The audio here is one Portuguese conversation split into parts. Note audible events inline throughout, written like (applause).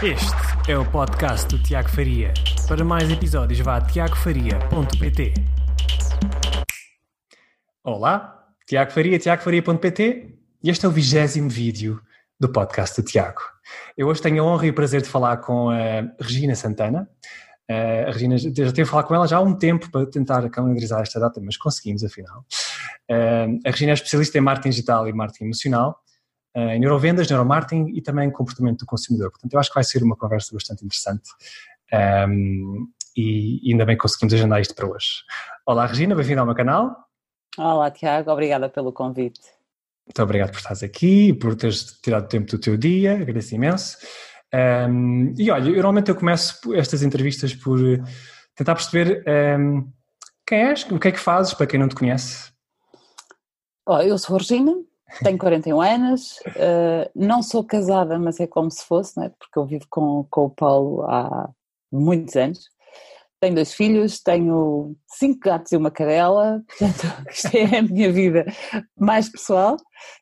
Este é o podcast do Tiago Faria. Para mais episódios, vá a tiagofaria.pt. Olá, Tiago Faria, tiagofaria.pt e este é o vigésimo vídeo do podcast do Tiago. Eu hoje tenho a honra e o prazer de falar com a Regina Santana. a Regina, já tenho a falar com ela já há um tempo para tentar calendarizar esta data, mas conseguimos afinal. a Regina é especialista em marketing digital e marketing emocional em neurovendas, neuromarketing e também comportamento do consumidor. Portanto, eu acho que vai ser uma conversa bastante interessante um, ehm, e ainda bem que conseguimos agendar isto para hoje. Olá, Regina, bem-vinda ao meu canal. Olá, Tiago, obrigada pelo convite. Muito obrigado por estares aqui, por teres tirado tempo do teu dia, agradeço imenso. Um, ehm, e olha, eu, normalmente eu começo estas entrevistas por tentar perceber um, ehm, quem és, o que é que fazes, para quem não te conhece. Oh, eu sou a Regina, tenho 41 anos, uh, não sou casada, mas é como se fosse, né? porque eu vivo com, com o Paulo há muitos anos. Tenho dois filhos, tenho cinco gatos e uma cadela, portanto, (laughs) isto é a minha vida mais pessoal.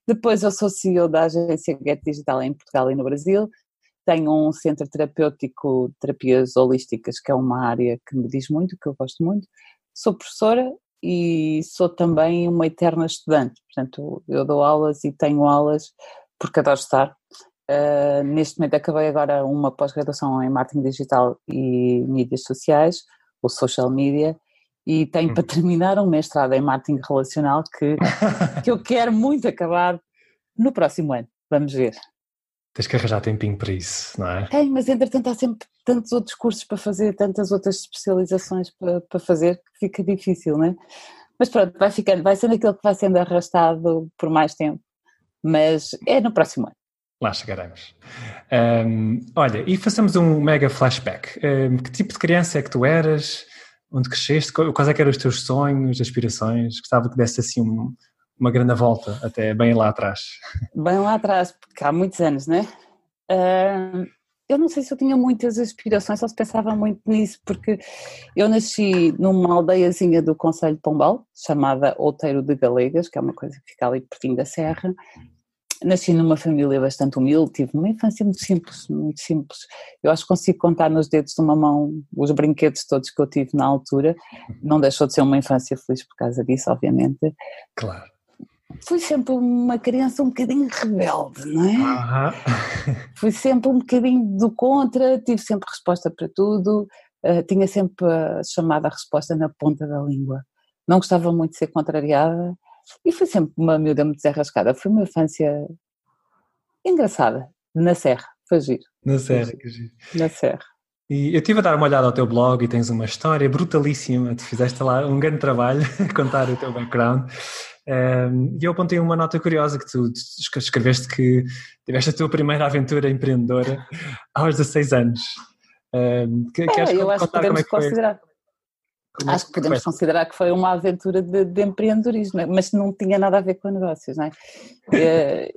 Depois, eu sou CEO da agência Get Digital em Portugal e no Brasil. Tenho um centro terapêutico terapias holísticas, que é uma área que me diz muito, que eu gosto muito. Sou professora e sou também uma eterna estudante, portanto eu dou aulas e tenho aulas porque adoro estar. Uh, neste momento acabei agora uma pós-graduação em marketing digital e mídias sociais, ou social media, e tenho para hum. terminar um mestrado em marketing relacional que, que eu (laughs) quero muito acabar no próximo ano. Vamos ver. Tens que arranjar tempinho para isso, não é? Tem, mas entretanto há sempre tantos outros cursos para fazer, tantas outras especializações para, para fazer que fica difícil, não é? Mas pronto, vai ficando, vai sendo aquilo que vai sendo arrastado por mais tempo, mas é no próximo ano. Lá chegaremos. Um, olha, e façamos um mega flashback. Um, que tipo de criança é que tu eras? Onde cresceste? Quais é eram os teus sonhos, aspirações? Gostava que desse assim um, uma grande volta, até bem lá atrás. Bem lá atrás, porque há muitos anos, né? Uh, eu não sei se eu tinha muitas aspirações, só se pensava muito nisso, porque eu nasci numa aldeiazinha do Conselho de Pombal, chamada Outeiro de Galegas, que é uma coisa que fica ali pertinho da serra. Nasci numa família bastante humilde, tive uma infância muito simples, muito simples. Eu acho que consigo contar nos dedos de uma mão os brinquedos todos que eu tive na altura. Não deixou de ser uma infância feliz por causa disso, obviamente. Claro fui sempre uma criança um bocadinho rebelde, não é? Uhum. (laughs) fui sempre um bocadinho do contra, tive sempre resposta para tudo, uh, tinha sempre a chamada resposta na ponta da língua. Não gostava muito de ser contrariada e fui sempre uma miúda muito desarrascada. Foi uma infância engraçada, na Serra, foi giro. Na Serra, que giro. Na Serra. E eu estive a dar uma olhada ao teu blog e tens uma história brutalíssima. Tu fizeste lá um grande trabalho (laughs) a contar o teu background. Um, e eu apontei uma nota curiosa que tu escreveste que tiveste a tua primeira aventura empreendedora (laughs) aos 16 anos. Um, que, é, eu acho que podemos é que considerar. Como é acho que podemos foi? considerar que foi uma aventura de, de, empreendedorismo, mas não tinha nada a ver com negócios, não é? (laughs) Eh,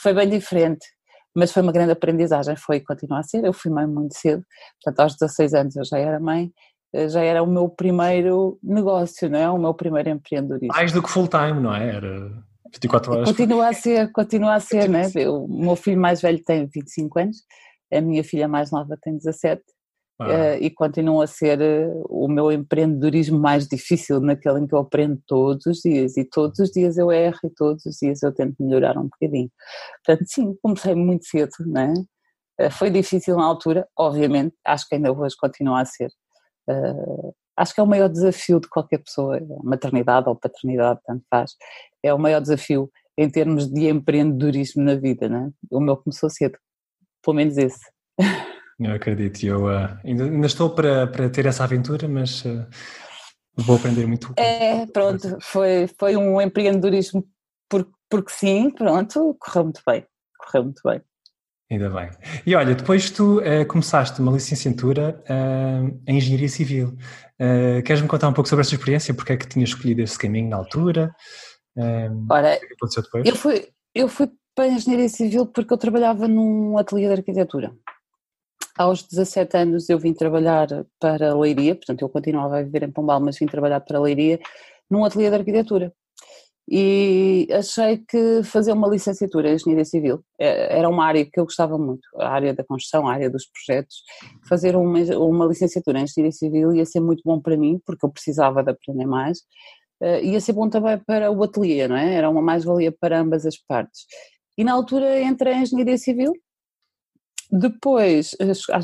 foi bem diferente, mas foi uma grande aprendizagem, foi e continua a ser. Eu fui mãe muito cedo, portanto, aos 16 anos eu já era mãe eh, já era o meu primeiro negócio, não é? O meu primeiro empreendedorismo. Mais do que full time, não é? Era 24 horas. Continua a ser, continua a ser, (laughs) né? Eu, o meu filho mais velho tem 25 anos, a minha filha mais nova tem 17 ah. uh, e continua a ser uh, o meu empreendedorismo mais difícil, naquele em que eu aprendo todos os dias e todos os dias eu erro e todos os dias eu tento melhorar um bocadinho. Portanto, sim, comecei muito cedo, é? Uh, foi difícil na altura, obviamente, acho que ainda hoje continua a ser. Uh, acho que é o maior desafio de qualquer pessoa, maternidade ou paternidade, tanto faz, é o maior desafio em termos de empreendedorismo na vida, né? O meu começou cedo, pelo menos esse. (laughs) Eu acredito, eu uh, ainda, ainda, estou para, para ter essa aventura, mas uh, vou aprender muito. É, pronto, foi, foi um empreendedorismo por, porque sim, pronto, correu muito bem, correu muito bem. Ainda bem. E olha, depois tu uh, começaste uma licenciatura em Engenharia Civil. Queres-me contar um pouco sobre essa experiência? Porque é que tinhas escolhido esse caminho na altura? Ora, que aconteceu depois? Eu fui, eu fui para a Engenharia Civil porque eu trabalhava num ateliê de arquitetura. Aos 17 anos eu vim trabalhar para a Leiria, portanto eu continuava a viver em Pombal, mas vim trabalhar para a Leiria num ateliê de arquitetura. e achei que fazer uma licenciatura em Engenharia Civil é, era uma área que eu gostava muito, a área da construção, a área dos projetos. Fazer uma, uma licenciatura em Engenharia Civil ia ser muito bom para mim, porque eu precisava de aprender mais, uh, ia ser bom também para o ateliê, não é? Era uma mais-valia para ambas as partes. E na altura entrei em Engenharia Civil, depois,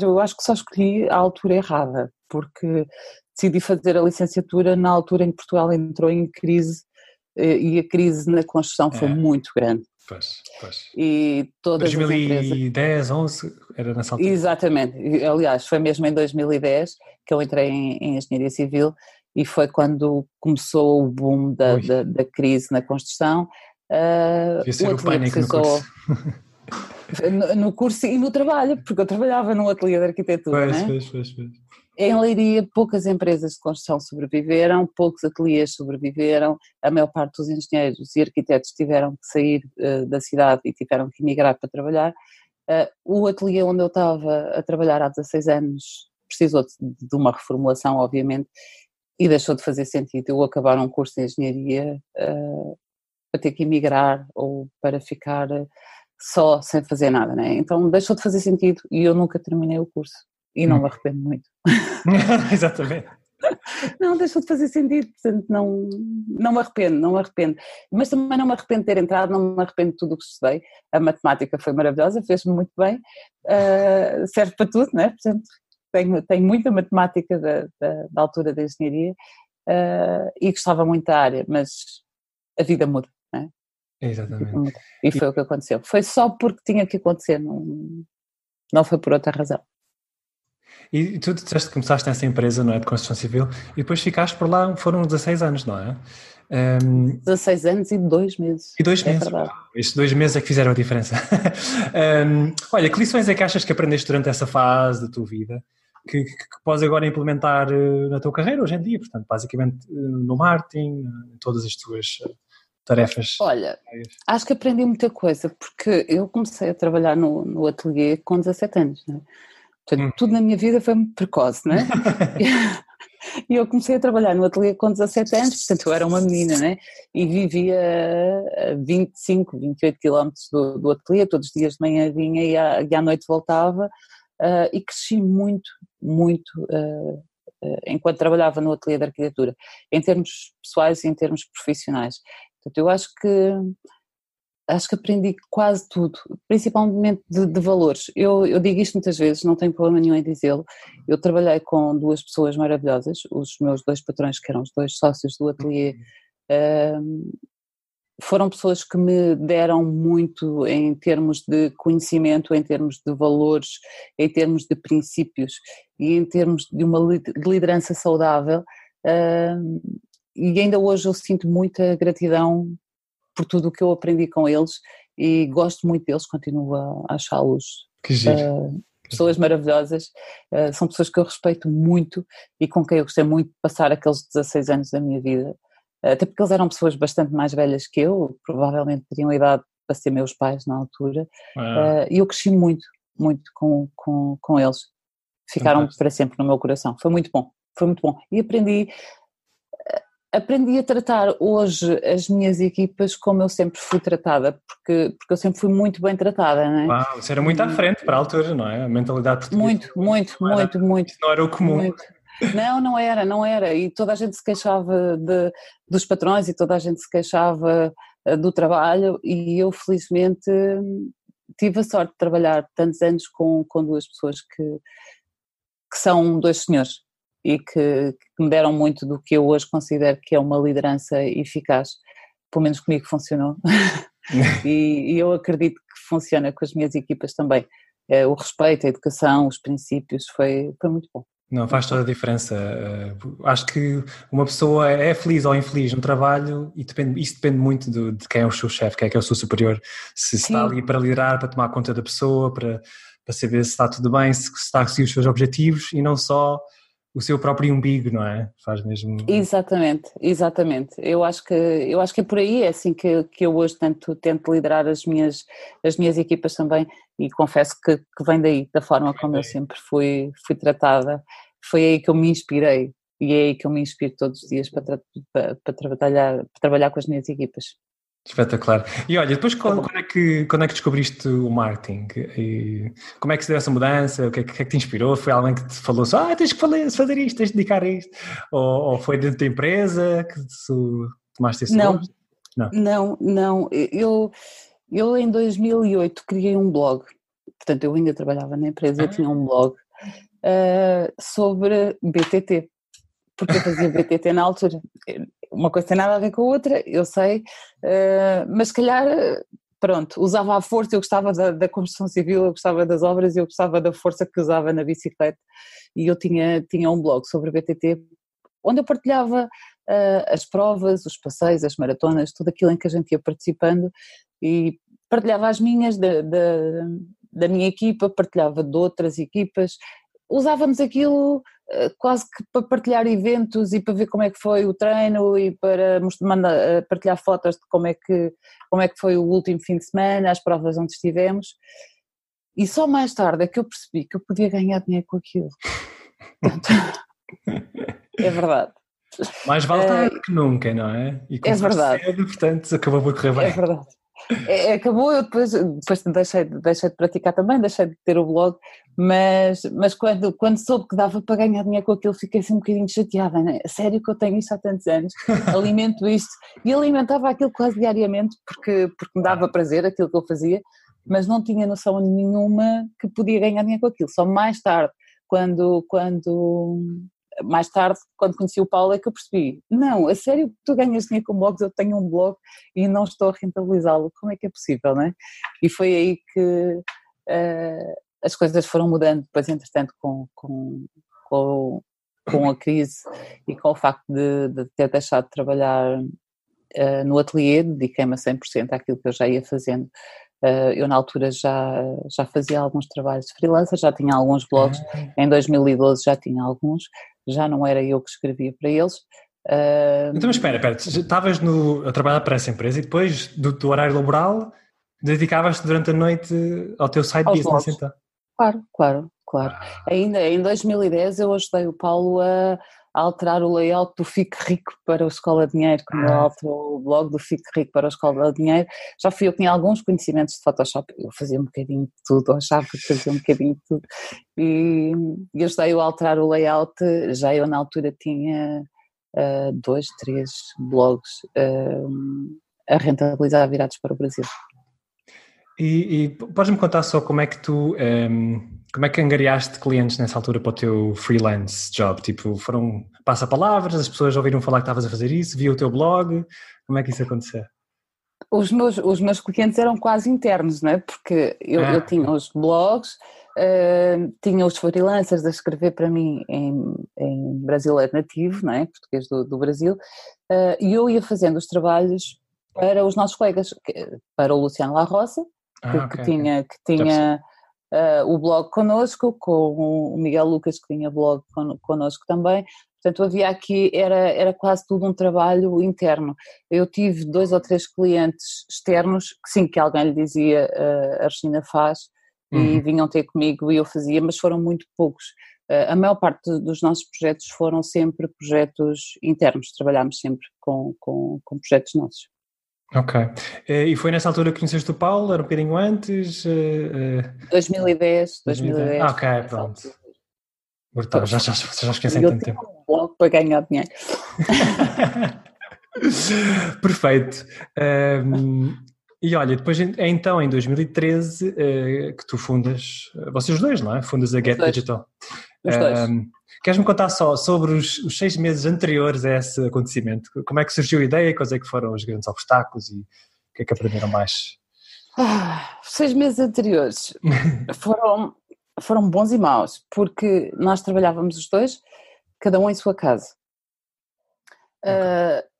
eu acho que só escolhi a altura errada, porque decidi fazer a licenciatura na altura em que Portugal entrou em crise eh, e a crise na construção foi é. muito grande. Pois, pois. E todas 2010, empresas... 11, era nessa altura? Exatamente, aliás, foi mesmo em 2010 que eu entrei em, em Engenharia Civil e foi quando começou o boom da, da, da crise na construção. Uh, Devia ser o, o pânico precisou... no curso. (laughs) no, no, curso e no trabalho, porque eu trabalhava num ateliê de arquitetura. Pois, né? pois, pois, pois. Em Leiria, poucas empresas de construção sobreviveram, poucos ateliês sobreviveram, a maior parte dos engenheiros e arquitetos tiveram que sair uh, da cidade e tiveram que emigrar para trabalhar. Uh, o ateliê onde eu estava a trabalhar há 16 anos precisou de, de uma reformulação, obviamente, e deixou de fazer sentido eu acabar um curso de engenharia uh, para ter que emigrar ou para ficar só sem fazer nada, né? Então deixou de fazer sentido e eu nunca terminei o curso e não hum. me arrependo muito. (laughs) Exatamente. Não, deixou de fazer sentido, portanto não, não me arrependo, não me arrependo. Mas também não me arrependo de ter entrado, não me arrependo de tudo o que estudei. A matemática foi maravilhosa, fez-me muito bem, uh, serve para tudo, né? Portanto, tenho, tenho muita matemática da, da, da altura da engenharia uh, e gostava muito da área, mas a vida muda. Exatamente. E foi e... o que aconteceu. Foi só porque tinha que acontecer, não, não foi por outra razão. E tu disseste que começaste nessa empresa, não é, de construção civil, e depois ficaste por lá, foram 16 anos, não é? Um, 16 anos e dois meses. E dois é meses. Verdade. Estes dois meses é que fizeram a diferença. (laughs) um, olha, que lições é que achas que aprendeste durante essa fase da tua vida que, que, que podes agora implementar uh, na tua carreira hoje em dia? Portanto, basicamente uh, no marketing, em todas as tuas tarefas? Olha, acho que aprendi muita coisa, porque eu comecei a trabalhar no, no ateliê com 17 anos, né? Portanto, hum. tudo na minha vida foi muito precoce, né? (laughs) E eu comecei a trabalhar no ateliê com 17 anos, portanto eu era uma menina, né? E vivia a 25, 28 quilómetros do, do ateliê, todos os dias de manhã vinha e à, e à noite voltava, uh, e cresci muito, muito uh, uh, enquanto trabalhava no ateliê de arquitetura, em termos pessoais e em termos profissionais. Portanto, eu acho que acho que aprendi quase tudo, principalmente de, de valores. Eu, eu, digo isto muitas vezes, não tenho problema nenhum em dizê-lo. Eu trabalhei com duas pessoas maravilhosas, os meus dois patrões, que eram os dois sócios do ateliê, um, foram pessoas que me deram muito em termos de conhecimento, em termos de valores, em termos de princípios e em termos de uma liderança saudável. Um, e ainda hoje eu sinto muita gratidão por tudo o que eu aprendi com eles e gosto muito deles, continuo a achá-los uh, pessoas maravilhosas, uh, são pessoas que eu respeito muito e com quem eu gostei muito de passar aqueles 16 anos da minha vida, até porque eles eram pessoas bastante mais velhas que eu, provavelmente teriam idade para ser meus pais na altura, ah. uh, e eu cresci muito, muito com, com, com eles, ficaram Fantástico. para sempre no meu coração, foi muito bom, foi muito bom, e aprendi aprendi a tratar hoje as minhas equipas como eu sempre fui tratada, porque, porque eu sempre fui muito bem tratada, não é? Uau, isso era muito à frente para a altura, não é? A mentalidade portuguesa. Muito, muito, não muito, era, muito. não era o comum. Muito. Não, não era, não era. E toda a gente se queixava de, dos patrões e toda a gente se queixava eh, do trabalho e eu felizmente tive a sorte de trabalhar tantos anos com, com duas pessoas que, que são dois senhores e que, que, me deram muito do que eu hoje considero que é uma liderança eficaz. Pelo menos comigo funcionou. (laughs) e, e, eu acredito que funciona com as minhas equipas também. É, o respeito, a educação, os princípios, foi, foi muito bom. Não, faz toda a diferença. Uh, acho que uma pessoa é feliz ou infeliz no trabalho e depende, isso depende muito do, de quem é o seu chefe, quem é que é o seu superior. Se está ali para liderar, para tomar conta da pessoa, para, para saber se está tudo bem, se, se está a seguir os seus objetivos e não só o seu próprio umbigo, não é? Faz mesmo. Exatamente, exatamente. Eu acho que eu acho que é por aí, é assim que, que eu hoje tento, tento liderar as minhas, as minhas equipas também e confesso que, que vem daí, da forma como eu sempre fui, fui tratada. Foi aí que eu me inspirei e é aí que eu me inspiro todos os dias para, para, para trabalhar, para trabalhar com as minhas equipas. Espetacular. E olha, depois quando, quando, é, que, quando é que descobriste o marketing? E como é que se deu essa mudança? O que é, que, é que te inspirou? Foi alguém que te falou só, ah, tens que fazer isto, tens de dedicar a isto? Ou, ou foi dentro da empresa que tu tomaste esse não, não, não, não. Eu, eu em 2008 criei um blog. Portanto, eu ainda trabalhava na empresa, ah. eu tinha um blog uh, sobre BTT. Porque eu fazia BTT na altura uma coisa tem nada a ver com a outra, eu sei, uh, mas se calhar, pronto, usava a força, eu gostava da, da, construção civil, eu gostava das obras, eu gostava da força que usava na bicicleta. E eu tinha, tinha um blog sobre a BTT onde eu partilhava uh, as provas, os passeios, as maratonas, tudo aquilo em que a gente ia participando e partilhava as minhas, da, da, da minha equipa, partilhava de outras equipas, usávamos aquilo eh, quase que para partilhar eventos e para ver como é que foi o treino e para mandar, eh, partilhar fotos de como é, que, como é que foi o último fim de semana, as provas onde estivemos. E só mais tarde é que eu percebi que eu podia ganhar dinheiro com aquilo. (laughs) é verdade. Mais vale tarde uh, que nunca, não é? E é verdade. Cedo, portanto, acabou por correr bem. É verdade. É, é, acabou, eu depois, depois deixei, deixei de praticar também, deixei de ter o blog, mas, mas quando, quando soube que dava para ganhar dinheiro com aquilo, fiquei assim um bocadinho chateada, né? sério que eu tenho isto há tantos anos, (laughs) alimento isto, e alimentava aquilo quase diariamente, porque, porque me dava prazer aquilo que eu fazia, mas não tinha noção nenhuma que podia ganhar dinheiro com aquilo, só mais tarde, quando, quando mais tarde, quando conheci o Paulo, é que eu percebi: não, a sério, tu ganhas dinheiro com blogs, eu tenho um blog e não estou a rentabilizá-lo, como é que é possível, não é? E foi aí que uh, as coisas foram mudando, depois, entretanto, com, com, com, com a crise e com o facto de, de ter deixado de trabalhar uh, no ateliê, dediquei-me a 100% àquilo que eu já ia fazendo. Uh, eu na altura já, já fazia alguns trabalhos de freelancer, já tinha alguns blogs, ah. em 2012 já tinha alguns, já não era eu que escrevia para eles. Uh, então, mas espera, espera, estavas no, a trabalhar para essa empresa e depois do, do horário laboral dedicavas-te durante a noite ao teu site business blogs. então? Claro, claro, claro. Ah. Ainda em 2010 eu ajudei o Paulo a, a alterar o layout do Fique Rico para o Escola de Dinheiro, como ah. alterou o blog do Fique Rico para o Escola de Dinheiro. Já fui eu que tinha alguns conhecimentos de Photoshop, eu fazia um bocadinho de tudo, achava que fazia um bocadinho de tudo. E, e ajudei-o a alterar o layout, já eu na altura tinha uh, dois, três blogs uh, a rentabilizar virados para o Brasil. E, e podes-me contar só como é que tu, um, ehm, como é que angariaste clientes nessa altura para o teu freelance job? Tipo, foram passa-palavras, as pessoas ouviram falar que estavas a fazer isso, viam o teu blog, como é que isso aconteceu? Os meus, os meus clientes eram quase internos, não é? Porque eu, ah. eu tinha os blogs, uh, tinha os freelancers a escrever para mim em, em brasileiro nativo, não é? Português do, do Brasil, uh, e eu ia fazendo os trabalhos para os nossos colegas, para o Luciano La Roça, ah, que, okay, que, tinha, que tinha uh, o blog connosco, com o Miguel Lucas que tinha blog con, connosco também, portanto havia aqui, era, era quase tudo um trabalho interno. Eu tive dois ou três clientes externos, que sim, que alguém lhe dizia uh, a Regina faz, uhum. e vinham ter comigo e eu fazia, mas foram muito poucos. Uh, a maior parte dos nossos projetos foram sempre projetos internos, trabalhámos sempre com, com, com projetos nossos. Ok. Eh, e foi nessa altura que conheceste o Paulo? Era um bocadinho antes? 2010, 2010. Ah, ok, pronto. Brutal, já, já, já, já esqueci tanto tempo. Um blog para ganhar dinheiro. (laughs) Perfeito. Um, e olha, depois então em 2013 uh, eh, que tu fundas, vocês dois, não é? Fundas a Get Digital. Os dois. Um, Queres-me contar só sobre os, os, seis meses anteriores a esse acontecimento? Como é que surgiu a ideia? Quais é que foram os grandes obstáculos e o que é que aprenderam mais? Ah, seis meses anteriores (laughs) foram, foram bons e maus, porque nós trabalhávamos os dois, cada um em sua casa. Okay. Uh,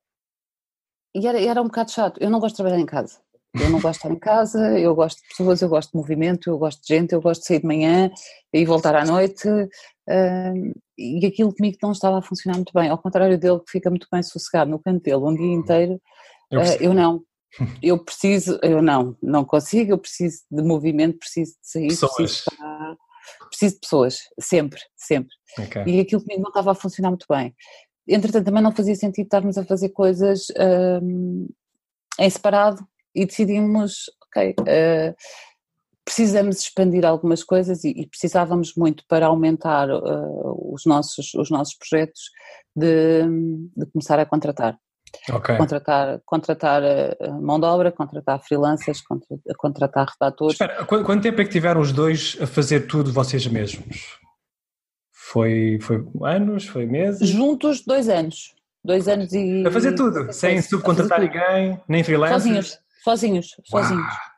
e era, era um bocado chato. Eu não gosto de trabalhar em casa. Eu não gosto de estar em casa, eu gosto de pessoas, eu gosto de movimento, eu gosto de gente, eu gosto de sair de manhã e voltar à noite. Uh, e aquilo comigo não estava a funcionar muito bem, ao contrário dele que fica muito bem sossegado no canto dele um dia inteiro, eu, uh, eu não. (laughs) Eu preciso, eu não, não consigo, eu preciso de movimento, preciso de sair, preciso de, estar, preciso de pessoas, sempre, sempre. Okay. E aquilo comigo não estava a funcionar muito bem. Entretanto, também não fazia sentido estarmos a fazer coisas um, em separado e decidimos, ok, uh, precisamos expandir algumas coisas e, e precisávamos muito para aumentar uh, os, nossos, os nossos projetos de, de começar a contratar. Okay. Contratar, contratar uh, mão de obra, contratar freelancers, contratar, contratar redatores. Espera, quanto tempo é que tiveram os dois a fazer tudo vocês mesmos? Foi, foi anos? Foi meses? Juntos, dois anos. Dois anos e. A fazer tudo, sem subcontratar ninguém, nem freelancers? Sozinhos, sozinhos, sozinhos.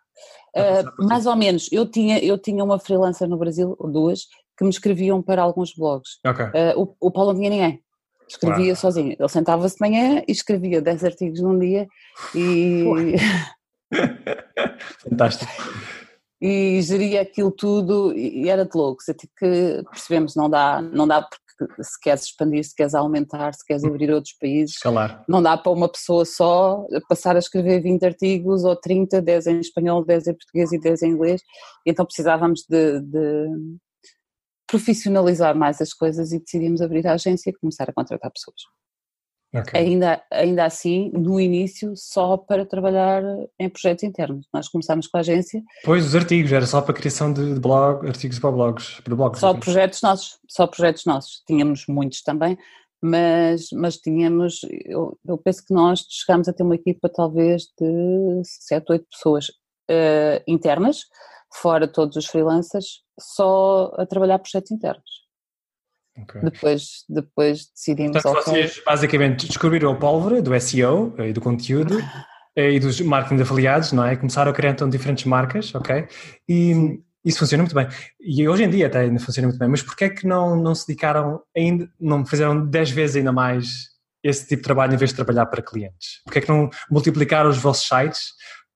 Uh, mais ou menos. Eu tinha, eu tinha uma freelancer no Brasil, duas, que me escreviam para alguns blogs. Okay. Uh, o, o Paulo não tinha ninguém. Escrevia sozinho. Ele sentava-se de manhã e escrevia 10 artigos num dia e. (laughs) Fantástico. e geria aquilo tudo e era de louco. Tipo que percebemos, não dá, não dá porque se queres expandir, se queres aumentar, se queres abrir outros países, Escalar. não dá para uma pessoa só passar a escrever 20 artigos ou 30, 10 em espanhol, 10 em português e 10 em inglês, então precisávamos de, de profissionalizar mais as coisas e decidimos abrir a agência e começar a contratar pessoas. Okay. Ainda, ainda assim, no início, só para trabalhar em projetos internos. Nós começámos com a agência. Pois, os artigos, era só para a criação de blog, artigos para blogs. Para blogs só projetos nossos, só projetos nossos. Tínhamos muitos também, mas, mas tínhamos, eu, eu penso que nós chegámos a ter uma equipa talvez de 7, 8 pessoas uh, internas, fora todos os freelancers, só a trabalhar projetos internos. Okay. Depois, depois decidimos. Portanto, vocês basicamente descobriram a pólvora do SEO e do conteúdo e dos marketing de afiliados, não é? Começaram a criar então diferentes marcas, ok? E isso funciona muito bem. E hoje em dia até ainda funciona muito bem. Mas porquê é que não, não se dedicaram ainda, não fizeram 10 vezes ainda mais esse tipo de trabalho em vez de trabalhar para clientes? Porquê é que não multiplicaram os vossos sites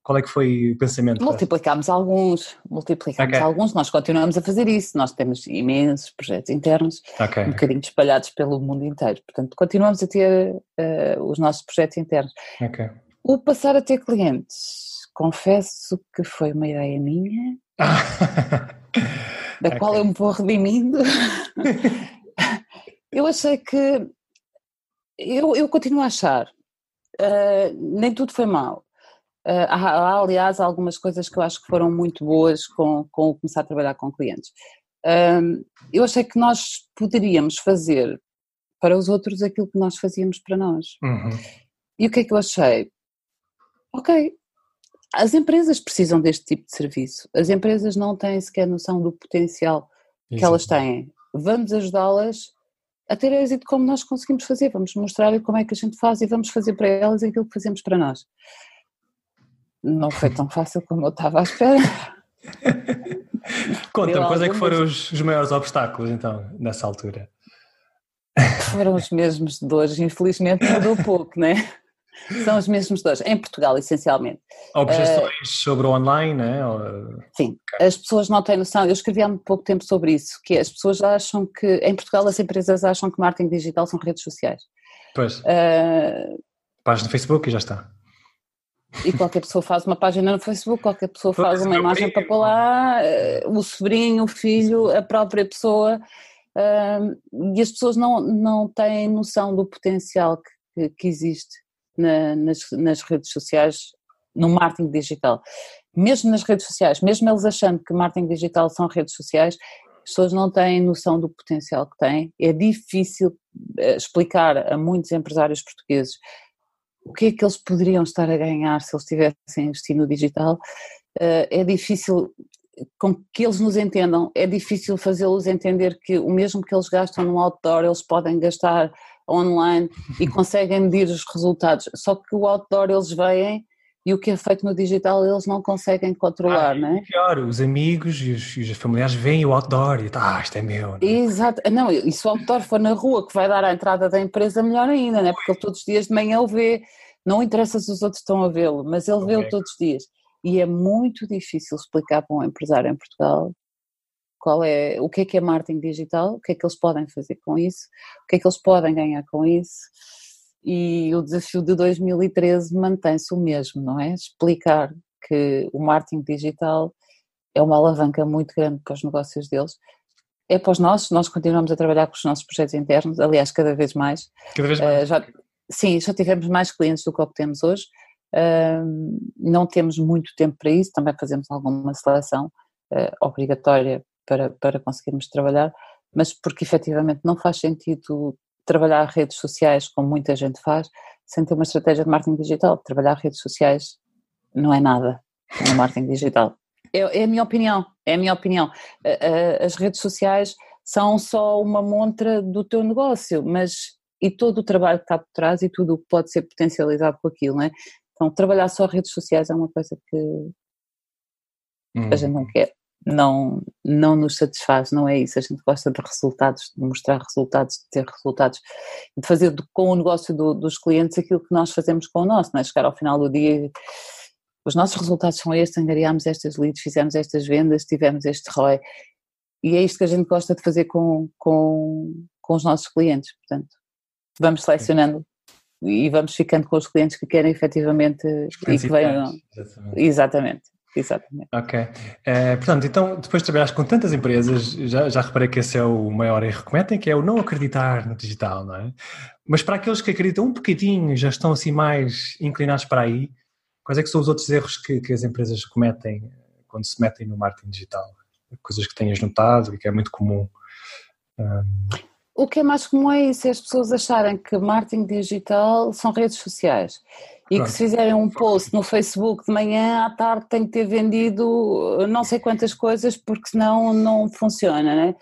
qual é que foi o pensamento? Multiplicámos alguns, multiplicámos okay. alguns, nós continuamos a fazer isso, nós temos imensos projetos internos, okay. um bocadinho espalhados pelo mundo inteiro, portanto continuamos a ter uh, os nossos projetos internos. Okay. O passar a ter clientes, confesso que foi uma ideia minha, (laughs) da qual eu me vou redimindo. (laughs) eu achei que, eu, eu continuo a achar, uh, nem tudo foi mal há, aliás, algumas coisas que eu acho que foram muito boas com, com começar a trabalhar com clientes. Eu achei que nós poderíamos fazer para os outros aquilo que nós fazíamos para nós. Uhum. E o que é que eu achei? Ok, as empresas precisam deste tipo de serviço. As empresas não têm sequer noção do potencial que elas têm. Vamos ajudá-las a ter êxito como nós conseguimos fazer. Vamos mostrar como é que a gente faz e vamos fazer para elas aquilo que fazemos para nós não foi tão fácil como eu estava à espera. (laughs) Conta-me, quais é que foram os, os, maiores obstáculos então, nessa altura? Foram os mesmos de hoje, infelizmente mudou pouco, não é? São os mesmos dois, em Portugal, essencialmente. Objeções uh, sobre o online, né? Ou... Sim, as pessoas não têm noção. Eu escrevi há muito pouco tempo sobre isso, que as pessoas acham que, em Portugal, as empresas acham que marketing digital são redes sociais. Pois. Uh, Página no Facebook e já está. E qualquer pessoa faz uma página no Facebook, qualquer pessoa faz uma imagem para pôr lá, eh, o sobrinho, o filho, a própria pessoa, e as pessoas não, não têm noção do potencial que, que existe na, nas, nas redes sociais, no marketing digital. Mesmo nas redes sociais, mesmo eles achando que marketing digital são redes sociais, as pessoas não têm noção do potencial que têm. É difícil eh, explicar a muitos empresários portugueses o que é que eles poderiam estar a ganhar se eles tivessem investido no digital, eh, é difícil com que eles nos entendam, é difícil fazê-los entender que o mesmo que eles gastam no outdoor, eles podem gastar online e (laughs) conseguem medir os resultados, só que o outdoor eles veem e o que é feito no digital eles não conseguem controlar, ah, não é? Pior, os amigos e os, os, familiares veem o outdoor e ah, isto é meu. Não é? Exato, não, e se o outdoor for na rua que vai dar à entrada da empresa, melhor ainda, não é? Porque ele todos os dias de manhã o vê, não interessa se os outros estão a vê-lo, mas ele vê-o todos os dias. E é muito difícil explicar para um empresário em Portugal qual é, o que é que é marketing digital, o que é que eles podem fazer com isso, o que é que eles podem ganhar com isso e o desafio de 2013 mantém-se o mesmo, não é? Explicar que o marketing digital é uma alavanca muito grande para os negócios deles, é para os nossos, nós continuamos a trabalhar com os nossos projetos internos, aliás, cada vez mais. Cada vez mais? Uh, já, sim, já tivemos mais clientes do que o que temos hoje. Uh, não temos muito tempo para isso, também fazemos alguma seleção uh, obrigatória para, para conseguirmos trabalhar, mas porque efetivamente não faz sentido trabalhar redes sociais como muita gente faz, sem ter uma estratégia de marketing digital. Trabalhar redes sociais não é nada no marketing digital. É, é a minha opinião, é a minha opinião. As redes sociais são só uma montra do teu negócio, mas e todo o trabalho que está por trás e tudo o que pode ser potencializado com aquilo, não é? Então, trabalhar só redes sociais é uma coisa que hum. a gente não quer, não, não nos satisfaz, não é isso. A gente gosta de resultados, de mostrar resultados, de ter resultados, de fazer com o negócio do, dos clientes aquilo que nós fazemos com o nosso, não é? Chegar ao final do dia os nossos resultados são estes, angariámos estas leads, fizemos estas vendas, tivemos este ROI. E é isto que a gente gosta de fazer com, com, com os nossos clientes. Portanto, vamos selecionando e vamos ficando com os clientes que querem efetivamente e que venham. Exatamente. exatamente. Exatamente. Ok. Uh, portanto, então, depois de trabalhares com tantas empresas, já, já reparei que esse é o maior erro que cometem, que é o não acreditar no digital, não é? Mas para aqueles que acreditam um bocadinho, já estão assim mais inclinados para aí, Quais é que são os outros erros que, que as empresas cometem quando se metem no marketing digital? Coisas que tenhas notado e que é muito comum. Um... O que é mais comum é isso, é as pessoas acharem que marketing digital são redes sociais e que se fizerem um post no Facebook de manhã à tarde tem que ter vendido não sei quantas coisas porque senão não funciona, né?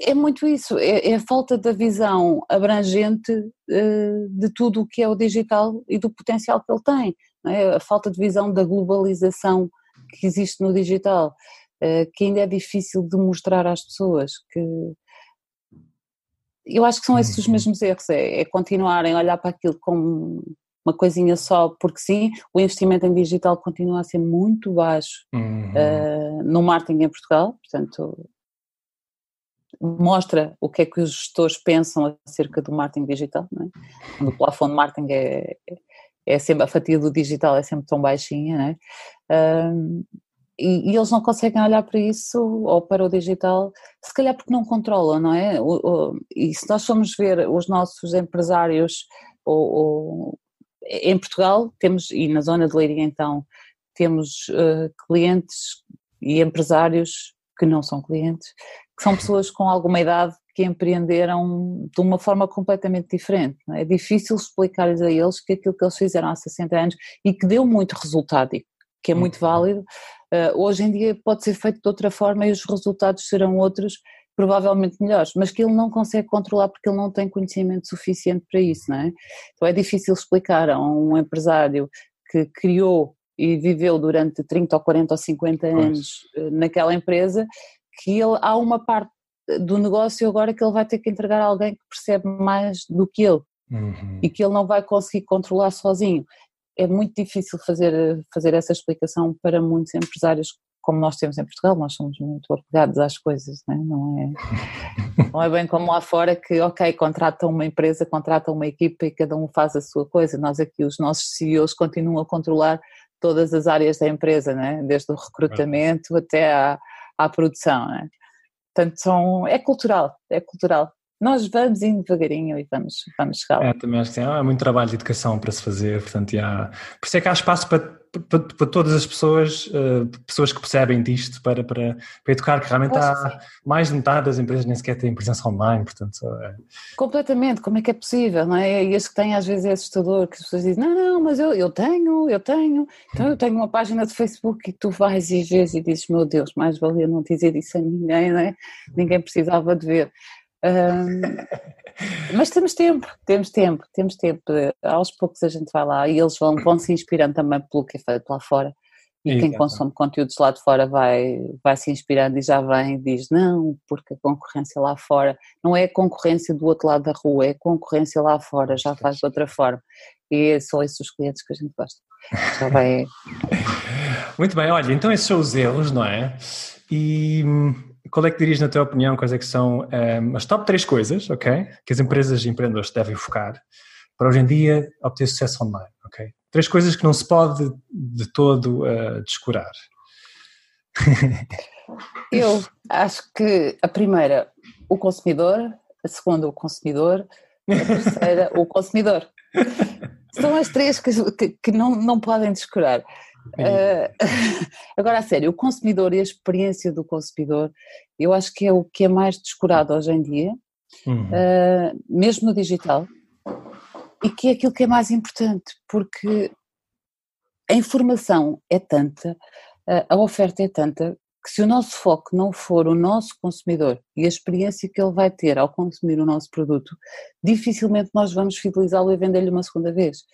é muito isso, é, é, a falta da visão abrangente uh, de tudo o que é o digital e do potencial que ele tem, é? a falta de visão da globalização que existe no digital, uh, que ainda é difícil de mostrar às pessoas, que eu acho que são esses os uhum. mesmos erros, é, é continuarem a olhar para aquilo como uma coisinha só, porque sim, o investimento em digital continua a ser muito baixo uhum. uh, no marketing em Portugal, portanto mostra o que é que os gestores pensam acerca do marketing digital, não é? o plafond de marketing é, é sempre, a fatia do digital é sempre tão baixinha, não é? Um, e, e, eles não conseguem olhar para isso ou para o digital, se calhar porque não controlam, não é? O, o, e se nós formos ver os nossos empresários ou, em Portugal, temos, e na zona de Leiria então, temos uh, clientes e empresários que não são clientes, que são pessoas com alguma idade que empreenderam de uma forma completamente diferente. É? é difícil explicar-lhes a eles que aquilo que eles fizeram há 60 anos e que deu muito resultado e que é muito uhum. válido, uh, hoje em dia pode ser feito de outra forma e os resultados serão outros, provavelmente melhores, mas que ele não consegue controlar porque ele não tem conhecimento suficiente para isso, não é? Então é difícil explicar a um empresário que criou e viveu durante 30 ou 40 ou 50 anos pois. Eh, naquela empresa que ele, há uma parte do negócio agora que ele vai ter que entregar a alguém que percebe mais do que ele uhum. e que ele não vai conseguir controlar sozinho. É muito difícil fazer, fazer essa explicação para muitos empresários como nós temos em Portugal, nós somos muito apegados às coisas, não é? Não (laughs) é, não é bem como lá fora que, ok, contratam uma empresa, contratam uma equipa e cada um faz a sua coisa. Nós aqui, os nossos CEOs continuam a controlar todas as áreas da empresa, não é? desde o recrutamento até à, à produção. Né? Portanto, são, é cultural, é cultural. Nós vamos indo devagarinho e vamos, vamos chegar lá. É, também acho que sim. Há muito trabalho de educação para se fazer, portanto, há... por isso é que há espaço para para, para, todas as pessoas, uh, pessoas que percebem disto, para, para, para educar, que realmente há sim. mais de metade das empresas nem sequer têm presença online, portanto... É... Completamente, como é que é possível, não é? E este que tem às vezes é assustador, que as pessoas dizem, não, não, mas eu, eu tenho, eu tenho, então eu tenho uma página de Facebook e tu vais e vês e dizes, meu Deus, mais valia não dizer isso a ninguém, não é? Ninguém precisava de ver. Um, mas temos tempo, temos tempo, temos tempo. Aos poucos a gente vai lá e eles vão, vão se inspirando também pelo que é feito lá fora. E quem consome conteúdos lá de fora vai, vai se inspirando e já vem e diz: não, porque a concorrência lá fora não é a concorrência do outro lado da rua, é a concorrência lá fora, já faz de outra forma. E são esses os clientes que a gente gosta. Já vai. (laughs) Muito bem, olha, então esses são os erros, não é? E qual é que dirias, na tua opinião, quais é que são um, ehm, as top três coisas, ok, que as empresas e empreendedores devem focar para hoje em dia obter sucesso online, ok? Três coisas que não se pode de todo uh, descurar. (laughs) Eu acho que a primeira, o consumidor, a segunda, o consumidor, a terceira, o consumidor. (laughs) São as três que, que, que não, não podem descurar. Uh, (laughs) agora, a sério, o consumidor e a experiência do consumidor, eu acho que é o que é mais descurado hoje em dia, uhum. uh, mesmo no digital, e que é aquilo que é mais importante, porque a informação é tanta, a oferta é tanta, que se o nosso foco não for o nosso consumidor e a experiência que ele vai ter ao consumir o nosso produto, dificilmente nós vamos fidelizá-lo e vender-lhe uma segunda vez.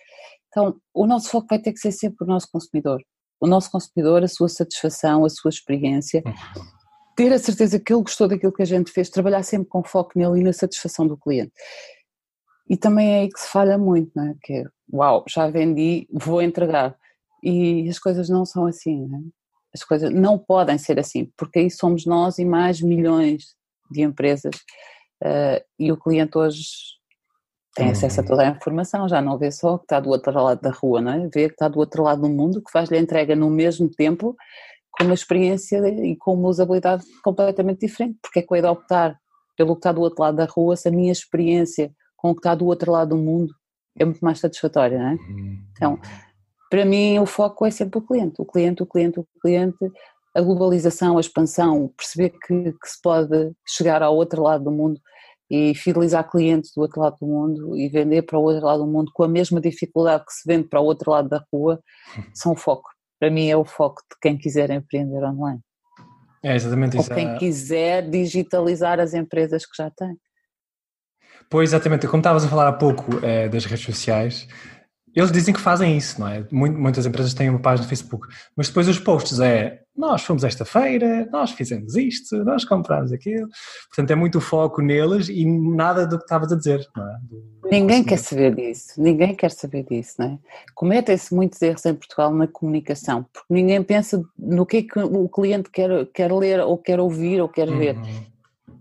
Então, o nosso foco vai ter que ser sempre o nosso consumidor. O nosso consumidor, a sua satisfação, a sua experiência, uhum. ter a certeza que ele gostou daquilo que a gente fez, trabalhar sempre com foco nele e na satisfação do cliente. E também é aí que se falha muito, não é? Que é, uau, já vendi, vou entregar. E as coisas não são assim, não é? As coisas não podem ser assim, porque aí somos nós e mais milhões de empresas uh, e o cliente hoje tem acesso a uhum. toda a informação, já não vê só que está do outro lado da rua, não é? Vê que está do outro lado do mundo, que faz-lhe a entrega no mesmo tempo, com uma experiência e com uma usabilidade completamente diferente, porque é que eu hei de optar pelo que está do outro lado da rua se a minha experiência com o que está do outro lado do mundo é muito mais satisfatória, não é? Uhum. Então, para mim o foco é sempre o cliente, o cliente, o cliente, o cliente, a globalização, a expansão, perceber que, que se pode chegar ao outro lado do mundo e fidelizar clientes do outro lado do mundo e vender para o outro lado do mundo com a mesma dificuldade que se vende para o outro lado da rua, são o foco. Para mim é o foco de quem quiser empreender online. É exatamente isso. Ou quem quiser digitalizar as empresas que já tem. Pois, exatamente. Como estavas a falar há pouco é, das redes sociais, eles dizem que fazem isso, não é? Muitas empresas têm uma página no Facebook, mas depois os posts é nós fomos esta feira, nós fizemos isto, nós comprámos aquilo. Portanto, é muito foco neles e nada do que estavas a dizer, não é? Do, ninguém quer saber disso, ninguém quer saber disso, não é? Cometem-se muitos erros em Portugal na comunicação, porque ninguém pensa no que é que o cliente quer, quer ler ou quer ouvir ou quer ver. Uhum.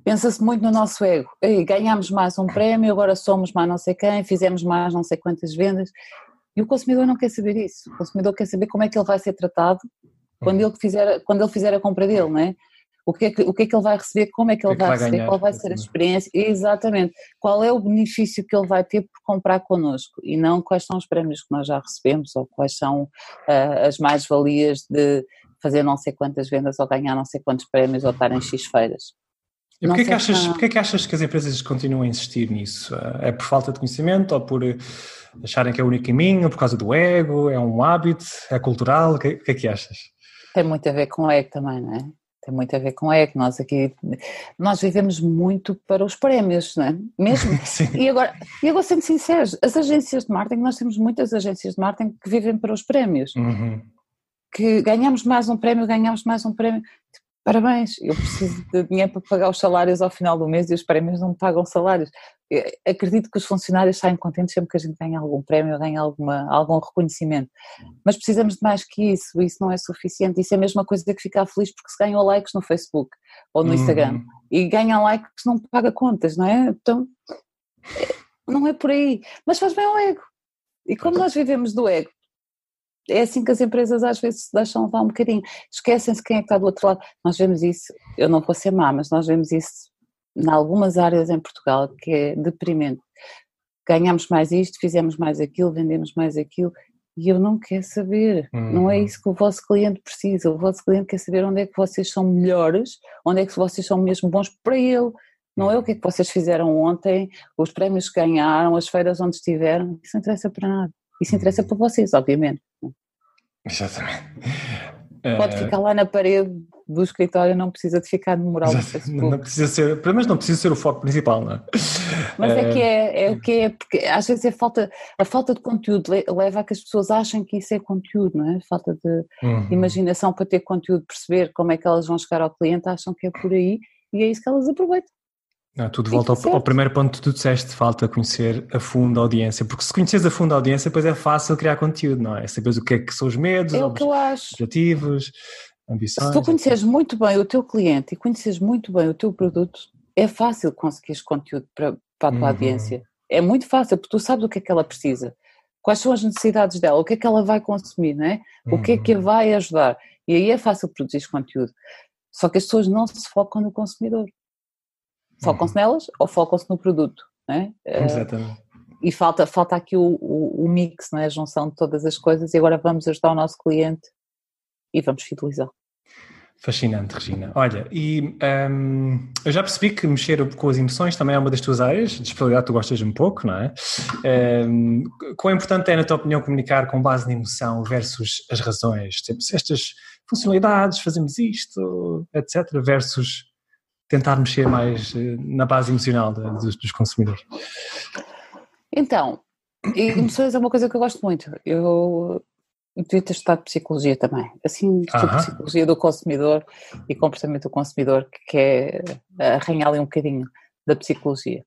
Pensa-se muito no nosso ego. Ei, ganhamos mais um prémio, agora somos mais não sei quem, fizemos mais não sei quantas vendas. E o consumidor não quer saber isso. O consumidor quer saber como é que ele vai ser tratado quando ele fizer, quando ele fizer a compra dele, não é? O que, é que, o que é que ele vai receber, como é que ele que é que vai, vai, receber, ganhar, qual vai ser a experiência, exatamente, qual é o benefício que ele vai ter por comprar connosco e não quais são os prémios que nós já recebemos ou quais são uh, as mais-valias de fazer não sei quantas vendas ou ganhar não sei quantos prémios ou estar em X feiras. E porquê, que achas, porquê que achas que as empresas continuam a insistir nisso? É por falta de conhecimento ou por acharem que é o único caminho, por causa do ego, é um hábito, é cultural? O que, que é que achas? Tem muito a ver com o ego também, não é? Tem muito a ver com o ego. Nós aqui, nós vivemos muito para os prémios, não é? Mesmo. (laughs) Sim. E agora, e agora sendo sinceros, as agências de marketing, nós temos muitas agências de marketing que vivem para os prémios. Uhum. Que ganhamos mais um prémio, ganhamos mais um prémio parabéns, eu preciso de dinheiro para pagar os salários ao final do mês e os prémios não me pagam salários. Eu acredito que os funcionários saem contentes sempre que a gente ganha algum prémio, ganha alguma, algum reconhecimento, mas precisamos de mais que isso, isso não é suficiente, isso é a mesma coisa que ficar feliz porque se ganham likes no Facebook ou no Instagram uhum. e ganha likes não paga contas, não é? Então, não é por aí, mas faz bem ao ego. E como nós vivemos do ego, é assim que as empresas às vezes se deixam levar um bocadinho. Esquecem-se quem é que está do outro lado. Nós vemos isso, eu não vou ser má, mas nós vemos isso em algumas áreas em Portugal que é deprimente. Ganhamos mais isto, fizemos mais aquilo, vendemos mais aquilo e eu não quero saber. Não é uhum. isso que o vosso cliente precisa. O vosso cliente quer saber onde é que vocês são melhores, onde é que vocês são mesmo bons para ele. Não é o que é que vocês fizeram ontem, os prémios que ganharam, as feiras onde estiveram. Isso não interessa para nada. Isso interessa para vocês, obviamente. Exatamente. Pode ficar lá na parede do escritório, não precisa de ficar no mural do Facebook. Não precisa ser, pelo menos não precisa ser o foco principal, não é? Mas é que é, é o que é, porque às vezes é falta, a falta de conteúdo leva a que as pessoas achem que isso é conteúdo, não é? Falta de uhum. imaginação para ter conteúdo, perceber como é que elas vão chegar ao cliente, acham que é por aí e é isso que elas aproveitam. Não, tudo volta ao, ao, primeiro ponto que tu disseste, falta conhecer a fundo a audiência, porque se conheces a fundo a audiência, depois é fácil criar conteúdo, não é? Saberes o que é que são os medos, é os objetivos, ambições. Se tu conheces muito bem o teu cliente e conheces muito bem o teu produto, é fácil conseguir conteúdo para, para a tua uhum. audiência. É muito fácil, porque tu sabes o que é que ela precisa, quais são as necessidades dela, o que é que ela vai consumir, não é? O que é que a uhum. vai ajudar. E aí é fácil produzir conteúdo. Só que as pessoas não se focam no consumidor. Focam-se uhum. nelas ou focam-se no produto. Né? Exatamente. E falta, falta aqui o, o, o mix, né? a junção de todas as coisas, e agora vamos ajudar o nosso cliente e vamos fidelizar. Fascinante, Regina. Olha, e um, eu já percebi que mexer com as emoções também é uma das tuas áreas, de especialidade tu gostas um pouco, não é? Um, quão importante é, na tua opinião, comunicar com base na emoção versus as razões? Temos estas funcionalidades, fazemos isto, etc., versus tentar mexer mais eh, na base emocional dos, dos consumidores? Então, (coughs) emoções é uma coisa que eu gosto muito. Eu devia ter estudado psicologia também. Assim, estudo psicologia do consumidor e comportamento do consumidor, que é arranhar ali um bocadinho da psicologia.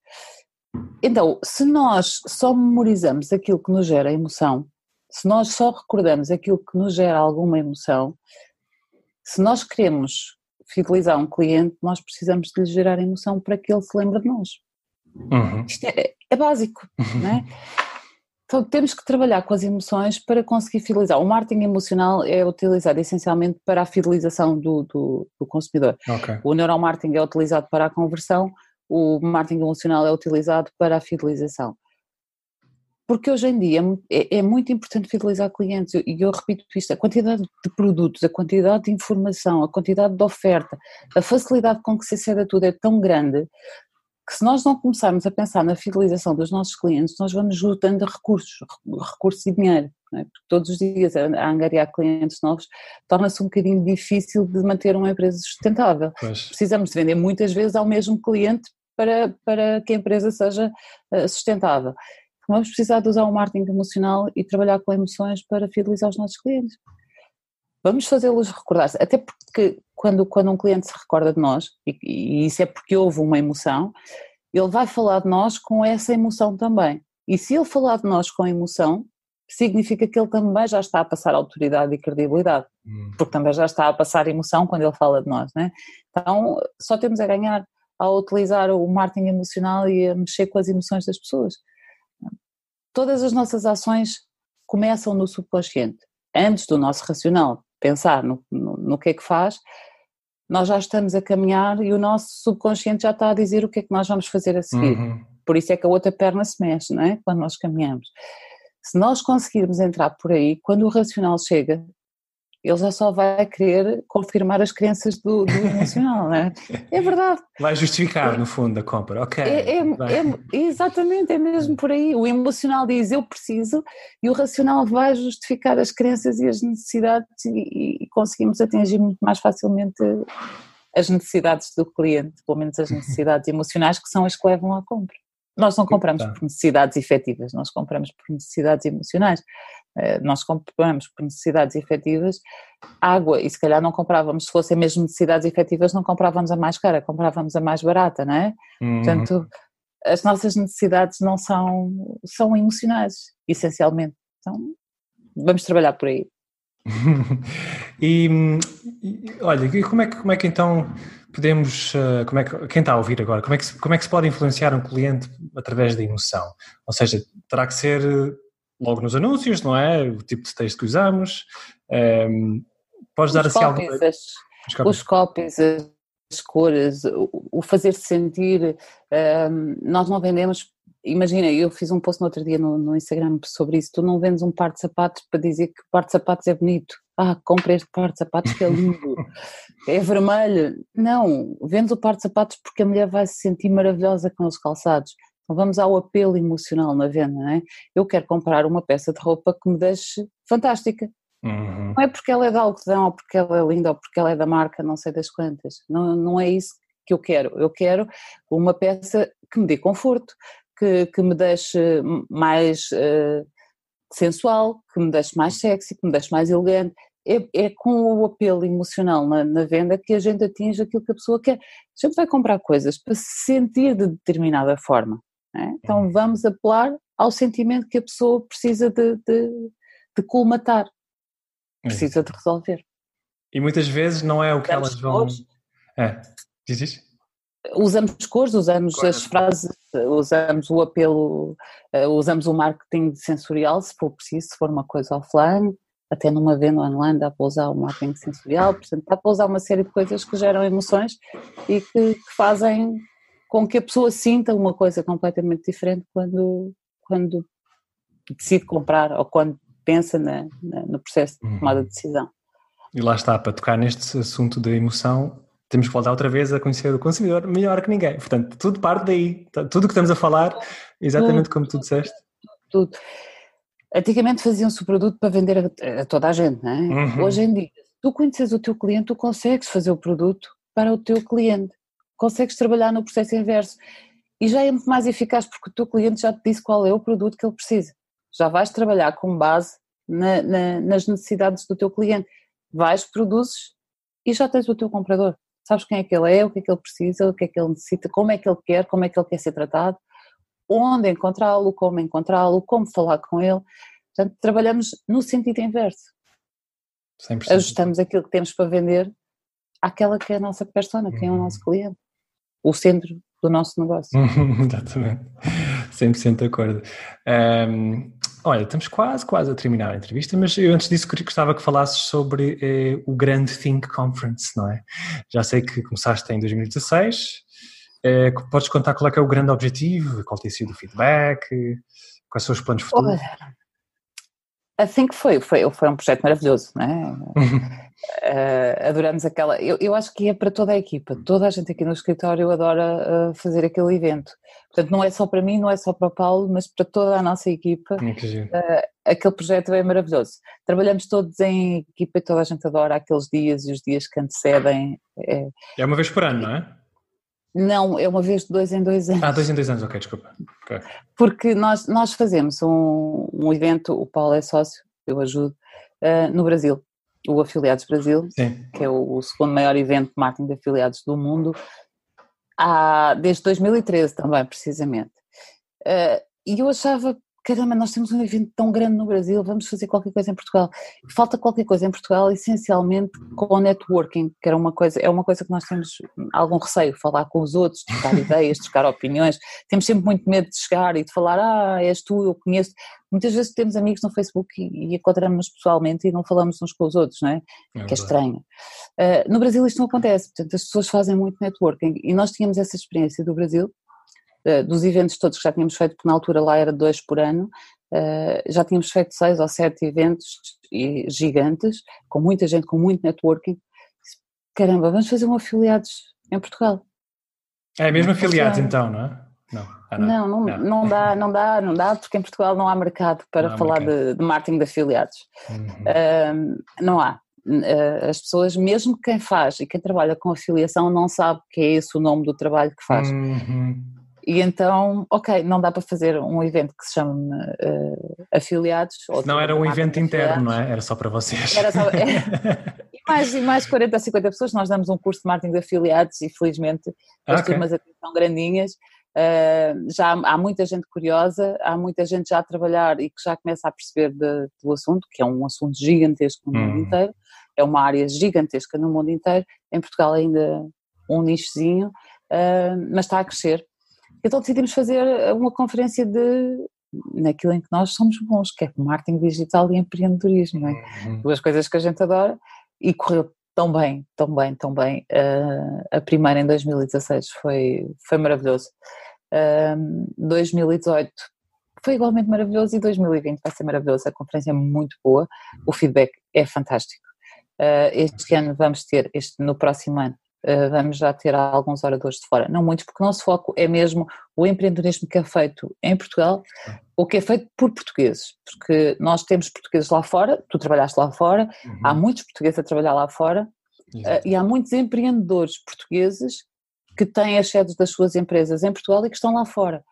Então, se nós só memorizamos aquilo que nos gera emoção, se nós só recordamos aquilo que nos gera alguma emoção, se nós queremos fidelizar um cliente, nós precisamos de lhe gerar emoção para que ele se lembre de nós. Uhum. Isto é, é básico, não é? Então temos que trabalhar com as emoções para conseguir fidelizar. O marketing emocional é utilizado essencialmente para a fidelização do, do, do consumidor. Okay. O neuromarketing é utilizado para a conversão, o marketing emocional é utilizado para a fidelização. Porque hoje em dia é, é muito importante fidelizar clientes, e eu, eu repito isto, a quantidade de produtos, a quantidade de informação, a quantidade de oferta, a facilidade com que se acede a tudo é tão grande que se nós não começarmos a pensar na fidelização dos nossos clientes, nós vamos juntando recursos, recursos e dinheiro. É? Porque todos os dias a angariar clientes novos torna-se um bocadinho difícil de manter uma empresa sustentável. Pois. Precisamos de vender muitas vezes ao mesmo cliente para, para que a empresa seja eh, sustentável. Vamos precisar de usar o marketing emocional e trabalhar com emoções para fidelizar os nossos clientes. Vamos fazê-los recordar-se, até porque quando, quando um cliente se recorda de nós, e, e isso é porque houve uma emoção, ele vai falar de nós com essa emoção também. E se ele falar de nós com emoção, significa que ele também já está a passar autoridade e credibilidade, hum. porque também já está a passar emoção quando ele fala de nós, né? Então, só temos a ganhar ao utilizar o marketing emocional e a mexer com as emoções das pessoas. Todas as nossas ações começam no subconsciente, antes do nosso racional pensar no, no, no que é que faz, nós já estamos a caminhar e o nosso subconsciente já está a dizer o que é que nós vamos fazer a seguir. Uhum. Por isso é que a outra perna se mexe, não é? Quando nós caminhamos. Se nós conseguirmos entrar por aí, quando o racional chega, ele já só vai querer confirmar as crenças do, do (laughs) emocional, não é? É verdade. Vai justificar, no fundo, a compra, ok. É, é, é, exatamente, é mesmo por aí. O emocional diz eu preciso e o racional vai justificar as crenças e as necessidades e, e conseguimos atingir muito mais facilmente as necessidades do cliente, pelo menos as necessidades emocionais que são as que levam à compra. Nós não compramos por necessidades efetivas, nós compramos por necessidades emocionais. Eh, nós compramos por necessidades efetivas água e se calhar não comprávamos, se fossem mesmo necessidades efetivas, não comprávamos a mais cara, comprávamos a mais barata, não é? Uhum. Portanto, as nossas necessidades não são, são emocionais, essencialmente. Então, vamos trabalhar por aí. (laughs) e, e, olha, como é que, como é que então podemos, eh, como é que, quem está a ouvir agora, como é, que, como é que se pode influenciar um cliente através da emoção? Ou seja, terá que ser logo nos anúncios, não é? O tipo de texto que usamos. Um, ehm, podes dar assim alguma... Os copies, as cores, o fazer-se sentir. Um, ehm, nós não vendemos imagina, eu fiz um post no outro dia no, no, Instagram sobre isso, tu não vendes um par de sapatos para dizer que o par de sapatos é bonito. Ah, comprei este par de sapatos que é lindo, (laughs) é vermelho. Não, vendes o par de sapatos porque a mulher vai se sentir maravilhosa com os calçados. Então vamos ao apelo emocional na venda, não é? Eu quero comprar uma peça de roupa que me deixe fantástica. Uhum. Não é porque ela é de algodão, ou porque ela é linda, ou porque ela é da marca, não sei das quantas. Não, não é isso que eu quero. Eu quero uma peça que me dê conforto, que, que me deixe mais uh, sensual, que me deixe mais sexy, que me deixe mais elegante. É, é com o apelo emocional na, na, venda que a gente atinge aquilo que a pessoa quer. A gente vai comprar coisas para se sentir de determinada forma. É? Então uhum. vamos apelar ao sentimento que a pessoa precisa de, de, de colmatar, precisa de resolver. E muitas vezes não é o que elas vão. É, diz isso? usamos cores, usamos as frases, usamos o apelo, eh, usamos o marketing sensorial, se for preciso, se for uma coisa offline, até numa venda online dá para usar o marketing sensorial, portanto dá para usar uma série de coisas que geram emoções e que, que fazem com que a pessoa sinta uma coisa completamente diferente quando, quando decide comprar ou quando pensa na, na, no processo de tomada de decisão. E lá está, para tocar neste assunto da emoção, temos que voltar outra vez a conhecer o consumidor melhor que ninguém. Portanto, tudo parte daí. Tudo o que estamos a falar, exatamente como tu disseste. Tudo. Antigamente faziam-se o produto para vender a, a, toda a gente, não é? Uhum. Hoje em dia, tu conheces o teu cliente, tu consegues fazer o produto para o teu cliente. Consegues trabalhar no processo inverso. E já é muito mais eficaz porque o teu cliente já te disse qual é o produto que ele precisa. Já vais trabalhar com base na, na, nas necessidades do teu cliente. Vais, produzes e já tens o teu comprador. Sabes quem é que ele é, o que é que ele precisa, o que é que ele necessita, como é que ele quer, como é que ele quer ser tratado onde encontrá-lo, como encontrá-lo, como falar com ele. Portanto, trabalhamos no sentido inverso. 100%. Ajustamos aquilo que temos para vender àquela que é a nossa persona, quem é o nosso uhum. cliente, o centro do nosso negócio. (laughs) Exatamente, 100% de acordo. Um, olha, estamos quase, quase a terminar a entrevista, mas eu antes disso gostava que falasses sobre eh, o Grande Think Conference, não é? Já sei que começaste em 2016, é, podes contar qual é que é o grande objetivo, qual tem sido o feedback, quais são os planos futuros? Assim que foi, foi, foi um projeto maravilhoso, não é? uh, (laughs) adoramos aquela. Eu, eu acho que é para toda a equipa, toda a gente aqui no escritório adora uh, fazer aquele evento. Portanto, não é só para mim, não é só para o Paulo, mas para toda a nossa equipa. Uh, aquele projeto é maravilhoso. Trabalhamos todos em equipa e toda a gente adora aqueles dias e os dias que antecedem. É, é uma vez por ano, não é? Não, é uma vez de dois em dois anos. Ah, dois em dois anos, ok, desculpa. Okay. Porque nós, nós fazemos um, um evento, o Paulo é sócio, eu ajudo, uh, no Brasil, o Afiliados Brasil, Sim. que é o, o, segundo maior evento de marketing de afiliados do mundo, há, desde 2013 também, precisamente. Uh, e eu achava caramba, nós temos um evento tão grande no Brasil, vamos fazer qualquer coisa em Portugal. Falta qualquer coisa em Portugal, essencialmente com o networking, que era uma coisa, é uma coisa que nós temos algum receio, falar com os outros, trocar (laughs) ideias, trocar opiniões. Temos sempre muito medo de chegar e de falar, ah, és tu, eu conheço. Muitas vezes temos amigos no Facebook e, e encontramos-nos pessoalmente e não falamos uns com os outros, não é? é que é estranho. Uh, no Brasil isto não acontece, portanto as pessoas fazem muito networking e nós tínhamos essa experiência do Brasil dos eventos todos que já tínhamos feito, porque na altura lá era dois por ano, eh, já tínhamos feito seis ou sete eventos gigantes, com muita gente, com muito networking. Caramba, vamos fazer um afiliados em Portugal. É mesmo afiliados então, não é? Não, ah, não. Não, não, não, dá, não dá, não dá, porque em Portugal não há mercado (laughs) para falar mercado. De, de, marketing de afiliados. Uhum. Uh, não há. Uh, as pessoas, mesmo quem faz e quem trabalha com afiliação, não sabe que é esse o nome do trabalho que faz. Uhum. E então, ok, não dá para fazer um evento que se chama uh, afiliados. Não era um evento interno, não é? Era só para vocês. Era só, é, (laughs) e, mais, e mais 40 a 50 pessoas, nós damos um curso de marketing de afiliados e felizmente as okay. turmas aqui são grandinhas. Uh, já há, há, muita gente curiosa, há muita gente já a trabalhar e que já começa a perceber de, do assunto, que é um assunto gigantesco no hum. mundo inteiro, é uma área gigantesca no mundo inteiro, em Portugal ainda um nichozinho, uh, mas está a crescer então decidimos fazer uma conferência de naquilo em que nós somos bons, que é marketing digital e empreendedorismo, é? Uhum. Duas coisas que a gente adora e correu tão bem, tão bem, tão bem. Uh, a primeira em 2016 foi, foi maravilhoso. Uh, 2018 foi igualmente maravilhoso e 2020 vai ser maravilhoso. A conferência é muito boa, o feedback é fantástico. Uh, este ano vamos ter, este, no próximo ano, eh, vamos já ter alguns oradores de fora. Não muitos, porque o nosso foco é mesmo o empreendedorismo que é feito em Portugal, ou que é feito por portugueses, porque nós temos portugueses lá fora, tu trabalhaste lá fora, uhum. há muitos portugueses a trabalhar lá fora, uh, e há muitos empreendedores portugueses que têm as sedes das suas empresas em Portugal e que estão lá fora,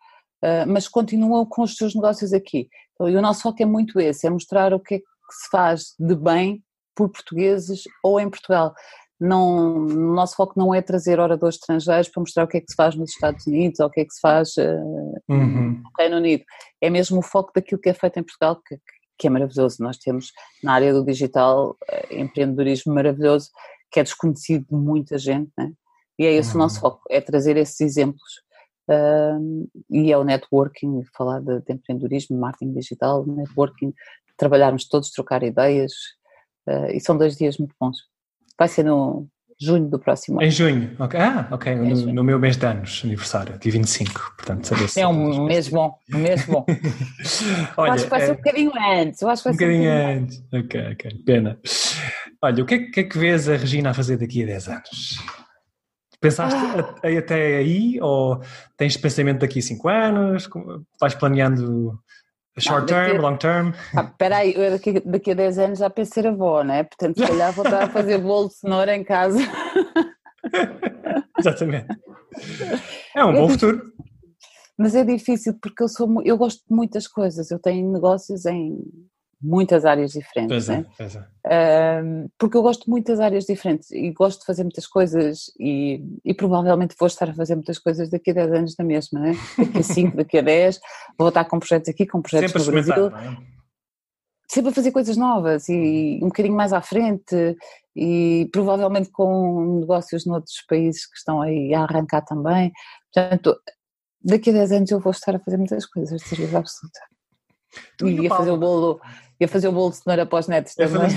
uh, mas continuam com os seus negócios aqui. Então, e o nosso foco é muito esse, é mostrar o que é que se faz de bem por portugueses ou em Portugal não, o nosso foco não é trazer oradores estrangeiros para mostrar o que é que se faz nos Estados Unidos ou o que é que se faz uh, uhum. no Reino Unido. É mesmo o foco daquilo que é feito em Portugal, que, que é maravilhoso. Nós temos na área do digital uh, empreendedorismo maravilhoso, que é desconhecido de muita gente, né? e é esse uhum. o nosso uhum. foco, é trazer esses exemplos. Uh, e é o networking, falar de, de empreendedorismo, marketing digital, networking trabalharmos todos, trocar ideias, uh, e são dois dias muito bons. Vai ser no junho do próximo ano. Em junho, ok. Ah, ok, no, no, meu mês de anos, aniversário, dia 25, portanto, saber se... É um mês bom, um mês bom. (laughs) Olha, acho que vai ser um bocadinho antes, eu acho que vai um ser um bocadinho antes. antes. Ok, ok, pena. Olha, o que é, que é, que vês a Regina a fazer daqui a 10 anos? Pensaste ah. até aí ou tens pensamento daqui a 5 anos? Vais planeando short não, term, long term? Ah, espera aí, daqui, daqui a 10 anos já penso ser avó, né? Portanto, se (laughs) calhar vou estar a fazer bolo de cenoura em casa. (laughs) Exatamente. É um é bom futuro. Mas é difícil porque eu sou eu gosto de muitas coisas. Eu tenho negócios em muitas áreas diferentes. Pois é, né? pois é. Um, porque eu gosto de muitas áreas diferentes e gosto de fazer muitas coisas e, e provavelmente vou estar a fazer muitas coisas daqui a 10 anos na mesma, né? daqui a 5, (laughs) daqui a 10, vou estar com projetos aqui, com projetos Sempre no Brasil. É? Sempre a fazer coisas novas e um bocadinho mais à frente e provavelmente com negócios noutros países que estão aí a arrancar também. Portanto, daqui a 10 anos eu vou estar a fazer muitas coisas, de certeza absoluta. Tu e ia fazer o bolo ia fazer o bolo de cenoura para os netos também.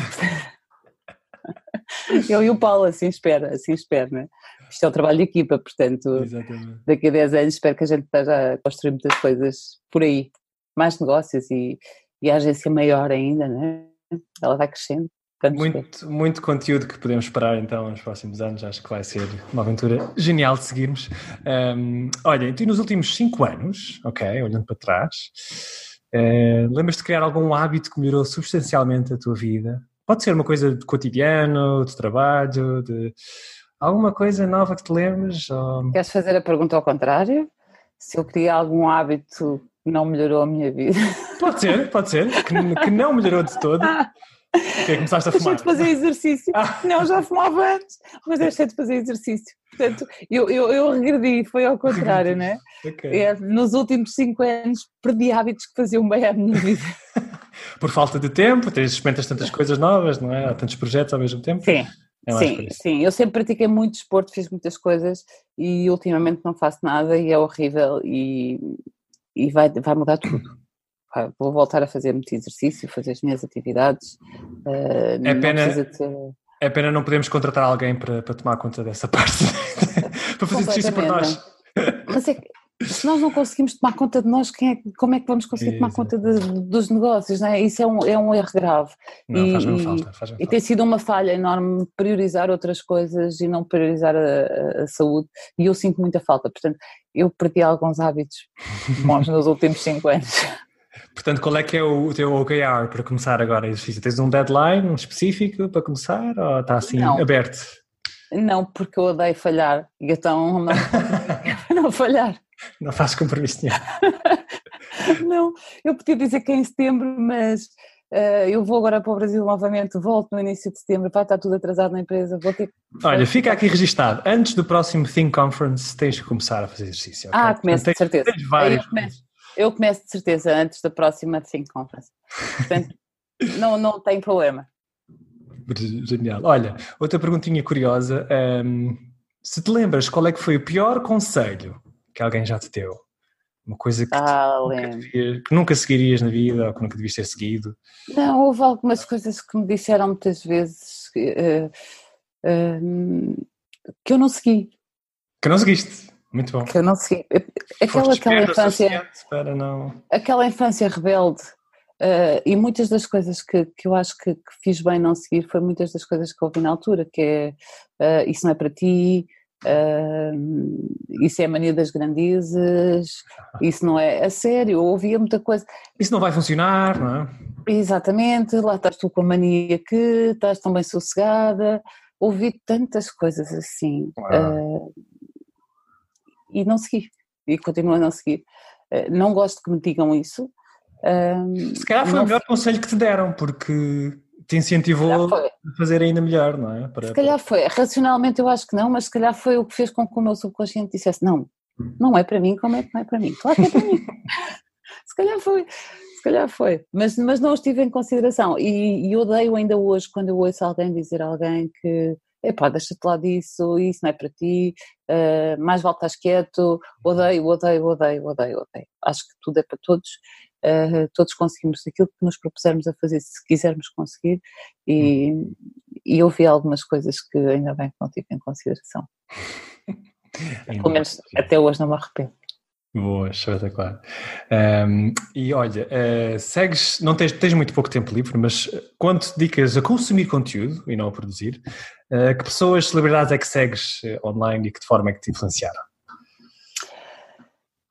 Eu e o Paulo, assim espera, assim espera, né? Isto é um trabalho de equipa, portanto, Exatamente. daqui a 10 anos espero que a gente esteja a construir muitas coisas por aí, mais negócios e, e a agência maior ainda, né? Ela vai crescendo. Muito, muito conteúdo que podemos esperar então nos próximos anos, acho que vai ser uma aventura genial de seguirmos. Um, olha, tu nos últimos 5 anos, ok, olhando para trás, Uh, Lembras-te de criar algum hábito que melhorou substancialmente a tua vida? Pode ser uma coisa de cotidiano, de trabalho, de alguma coisa nova que te lembres? Ou... Queres fazer a pergunta ao contrário? Se eu criei algum hábito que não melhorou a minha vida? Pode ser, pode ser, que, que não melhorou de todo. (laughs) Que é começaste a fumar? Deixei de fazer exercício. Ah. Não, já fumava antes, mas deixei de fazer exercício. Portanto, eu, eu, eu regredi, foi ao contrário, né? Okay. É, nos últimos cinco anos perdi hábitos que faziam bem à minha vida. (laughs) Por falta de tempo, tens, experimentas tantas coisas novas, não é? Há tantos projetos ao mesmo tempo. Sim. É sim, sim, eu sempre pratiquei muito desporto, fiz muitas coisas e ultimamente não faço nada e é horrível e, e vai, vai mudar tudo vou voltar a fazer muito exercício, fazer as minhas atividades. Uh, é pena. Ter... É pena não podemos contratar alguém para, para tomar conta dessa parte, (laughs) para fazer exercício por nós. Mas é que, se nós não conseguimos tomar conta de nós, é, como é que vamos conseguir tomar conta de, dos negócios? Não é? Isso é um, é um erro grave. Não, e, faz falta. Faz e tem sido uma falha enorme priorizar outras coisas e não priorizar a, a, saúde. E eu sinto muita falta. Portanto, eu perdi alguns hábitos bons nos últimos cinco anos. Portanto, qual é que é o, teu OKR para começar agora exercício? Tens um deadline específico para começar ou está assim não. aberto? Não, porque eu odeio falhar e então não, (laughs) não falhar. Não faz compromisso nenhum. (laughs) não, eu podia dizer que é em setembro, mas uh, eu vou agora para o Brasil novamente, volto no início de setembro, vai estar tudo atrasado na empresa, vou ter Olha, fica aqui registado, antes do próximo Think Conference tens que começar a fazer exercício. Okay? Ah, começo, de certeza. Tens vários. Eu começo de certeza antes da próxima Think Conference. Portanto, (laughs) não, não tem problema. Genial. Olha, outra perguntinha curiosa. Um, se te lembras qual é que foi o pior conselho que alguém já te deu? Uma coisa que, ah, nunca, devias, que nunca seguirias na vida ou que nunca devias ter seguido? Não, houve algumas coisas que me disseram muitas vezes uh, uh, que eu não segui. Que não seguiste? Muito bom. Que eu não. Aquela, aquela infância. Para não... Aquela infância rebelde. Uh, e muitas das coisas que, que eu acho que, que, fiz bem não seguir foi muitas das coisas que ouvi na altura, que é uh, isso não é para ti, uh, isso é a mania das grandezas, isso não é a sério, eu ouvia muita coisa. Isso não vai funcionar, não é? Exatamente, lá estás tu com a mania que estás tão bem sossegada, ouvi tantas coisas assim e não segui. E continuo a não seguir. Eh, não gosto que me digam isso. Se calhar foi o melhor conselho que te deram, porque te incentivou a fazer ainda melhor, não é? Para, se calhar foi. Racionalmente eu acho que não, mas se calhar foi o que fez com que o meu subconsciente dissesse: não, não é para mim, como é que não é para mim? Claro que é para mim. (laughs) se calhar foi. Se calhar foi, mas, mas não estive em consideração e, e odeio ainda hoje quando eu ouço alguém dizer a alguém que epá, deixa-te lá disso, isso não é para ti, uh, mais vale estás quieto, odeio, odeio, odeio, odeio, odeio. Acho que tudo é para todos uh, todos conseguimos aquilo que nos propusermos a fazer, se quisermos conseguir, e, hum. e eu vi algumas coisas que ainda bem que não tive em consideração. (laughs) Pelo menos até hoje não me arrependo. Boa, espetacular. Um, e olha, uh, segues, não tens, tens muito pouco tempo livre, mas quando te dedicas a consumir conteúdo e não a produzir, uh, que pessoas, celebridades é que segues online e que de forma é que te influenciaram?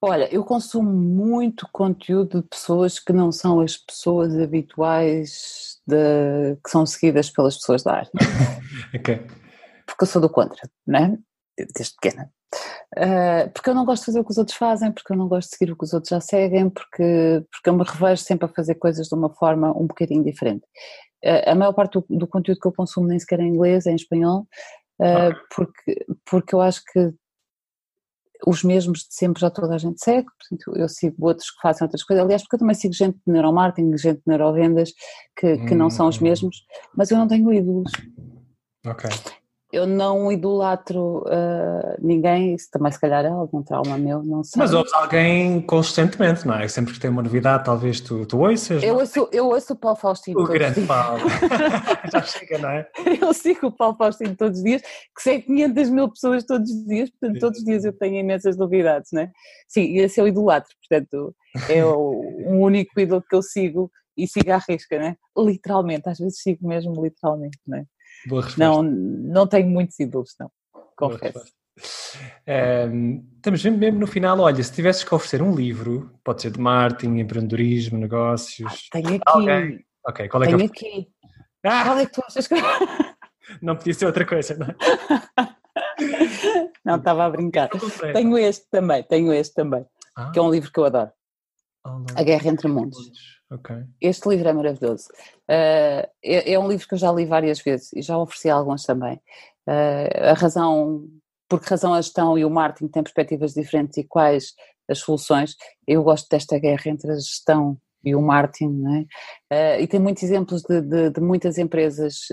Olha, eu consumo muito conteúdo de pessoas que não são as pessoas habituais de, que são seguidas pelas pessoas da arte. (laughs) ok. Porque eu sou do contra, não é? Desde pequena. Uh, porque eu não gosto de fazer o que os outros fazem, porque eu não gosto de seguir o que os outros já seguem, porque, porque eu me revejo sempre a fazer coisas de uma forma um bocadinho diferente. Uh, a maior parte do, do, conteúdo que eu consumo nem sequer é em inglês, é em espanhol, uh, okay. porque, porque eu acho que os mesmos de sempre já toda a gente segue, portanto eu sigo outros que fazem outras coisas, aliás porque eu também sigo gente de neuromarketing, gente de neurovendas que, que hum. não são os hum. mesmos, mas eu não tenho ídolos. Ok eu não idolatro uh, ninguém, isso também se calhar é algum trauma meu, não sei. Mas ouves alguém consistentemente, não é? Sempre que tem uma novidade, talvez tu, tu ouças. Eu ouço, eu ouço o Paulo Faustino. O grande Paulo. (laughs) (laughs) Já chega, não é? Eu sigo o Paulo Faustino todos os dias, que segue 500 mil pessoas todos os dias, portanto, todos os dias eu tenho imensas novidades, não é? Sim, esse é o idolatro, portanto, é o, o único ídolo que eu sigo e sigo à risca, né? Literalmente, às vezes sigo mesmo literalmente, não é? Boa resposta. Não, não tenho muitos ídolos, não, confesso. Um, estamos mesmo no final. Olha, se tivesses que oferecer um livro, pode ser de marketing, empreendedorismo, negócios. Ah, tenho aqui. Alguém. Ok, qual é tenho que eu... aqui. Ah! Qual é que tu achas que. não podia ser outra coisa, não é? (laughs) não, estava a brincar. Tenho este também, tenho este também, ah. que é um livro que eu adoro. Oh, a Guerra entre Mundos. Okay. Este livro é maravilhoso. Uh, é, é, um livro que eu já li várias vezes e já ofereci alguns também. Uh, a razão, por que razão a gestão e o marketing têm perspectivas diferentes e quais as soluções. Eu gosto desta guerra entre a gestão e o marketing, é? uh, e tem muitos exemplos de, de, de muitas empresas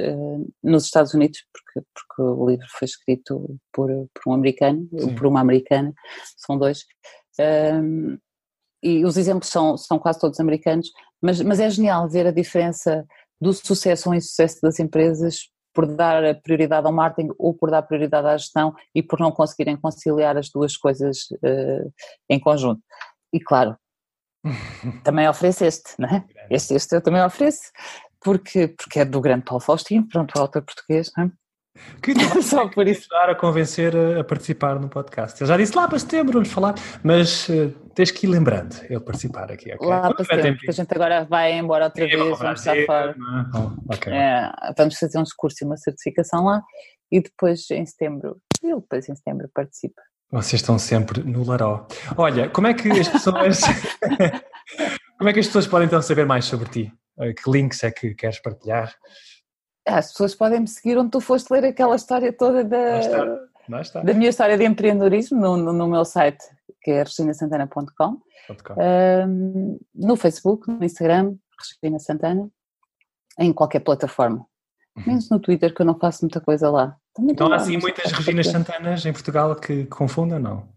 nos Estados Unidos, porque, porque o livro foi escrito por, por um americano, Sim. por uma americana, são dois e os exemplos são, são quase todos americanos, mas, mas é genial ver a diferença do sucesso ou insucesso das empresas por dar prioridade ao marketing ou por dar prioridade à gestão e por não conseguirem conciliar as duas coisas uh, em conjunto. E claro, (laughs) também ofereço este, não é? Este, este eu também ofereço, porque, porque é do grande Paulo Faustino, pronto, o autor português, não é? Que Só por isso. ajudar a convencer a, participar no podcast. Eu já disse lá para setembro, vamos falar, mas uh, tens que ir lembrando ele participar aqui. Okay? Lá para setembro, porque a gente agora vai embora outra vez, vamos estar fora. Oh, okay. é, vamos fazer um curso e uma certificação lá e depois em setembro, ele depois em setembro participa. Vocês estão sempre no Laró. Olha, como é que as pessoas. (laughs) (laughs) como é que as pessoas podem então saber mais sobre ti? Eh, que links é que queres partilhar? As pessoas podem me seguir onde tu foste ler aquela história toda da, da minha história de empreendedorismo no, no, no meu site, que é reginasantana.com, um, no Facebook, no Instagram, Regina Santana, em qualquer plataforma. Uhum. Menos no Twitter, que eu não faço muita coisa lá. Também então há assim muitas Reginas Santanas em Portugal que confundam, não?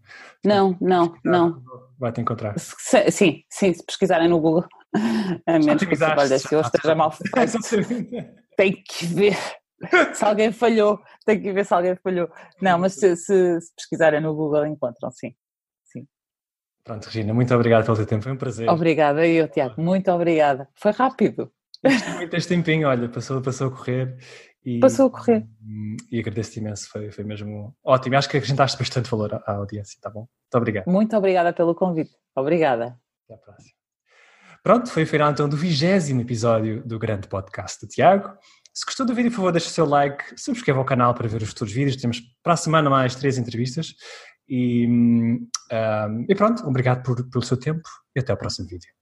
Não, não, não. Vai-te encontrar. Sim, sim, se pesquisarem no Google. (laughs) A menos que o trabalho desse eu esteja mal feito. (laughs) tem que ver se alguém falhou, tem que ver se alguém falhou. Não, mas se, se, se pesquisarem no Google encontram, sim. sim. Pronto, Regina, muito obrigado pelo teu tempo, foi um prazer. Obrigada, eu, Tiago, muito obrigada. Foi rápido. Muito este tempinho, olha, passou, passou a correr. E, passou a correr. E agradeço-te imenso, foi, foi mesmo ótimo. Acho que acrescentaste bastante valor à, à audiência, tá bom? Muito obrigado. Muito obrigada pelo convite. Obrigada. Até à próxima. Pronto, foi o final então do vigésimo episódio do grande podcast do Tiago. Se gostou do vídeo, por favor, deixe o seu like, subscreva o canal para ver os futuros vídeos. Temos para a semana mais três entrevistas. E, um, e pronto, obrigado por, pelo seu tempo e até ao próximo vídeo.